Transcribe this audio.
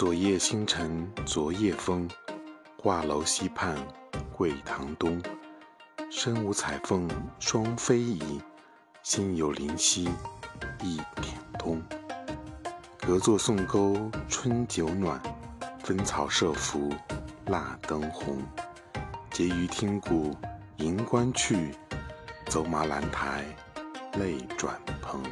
昨夜星辰昨夜风，画楼西畔桂堂东。身无彩凤双飞翼，心有灵犀一点通。隔座送钩春酒暖，分草射伏蜡灯红。结余听鼓迎官去，走马兰台泪转蓬。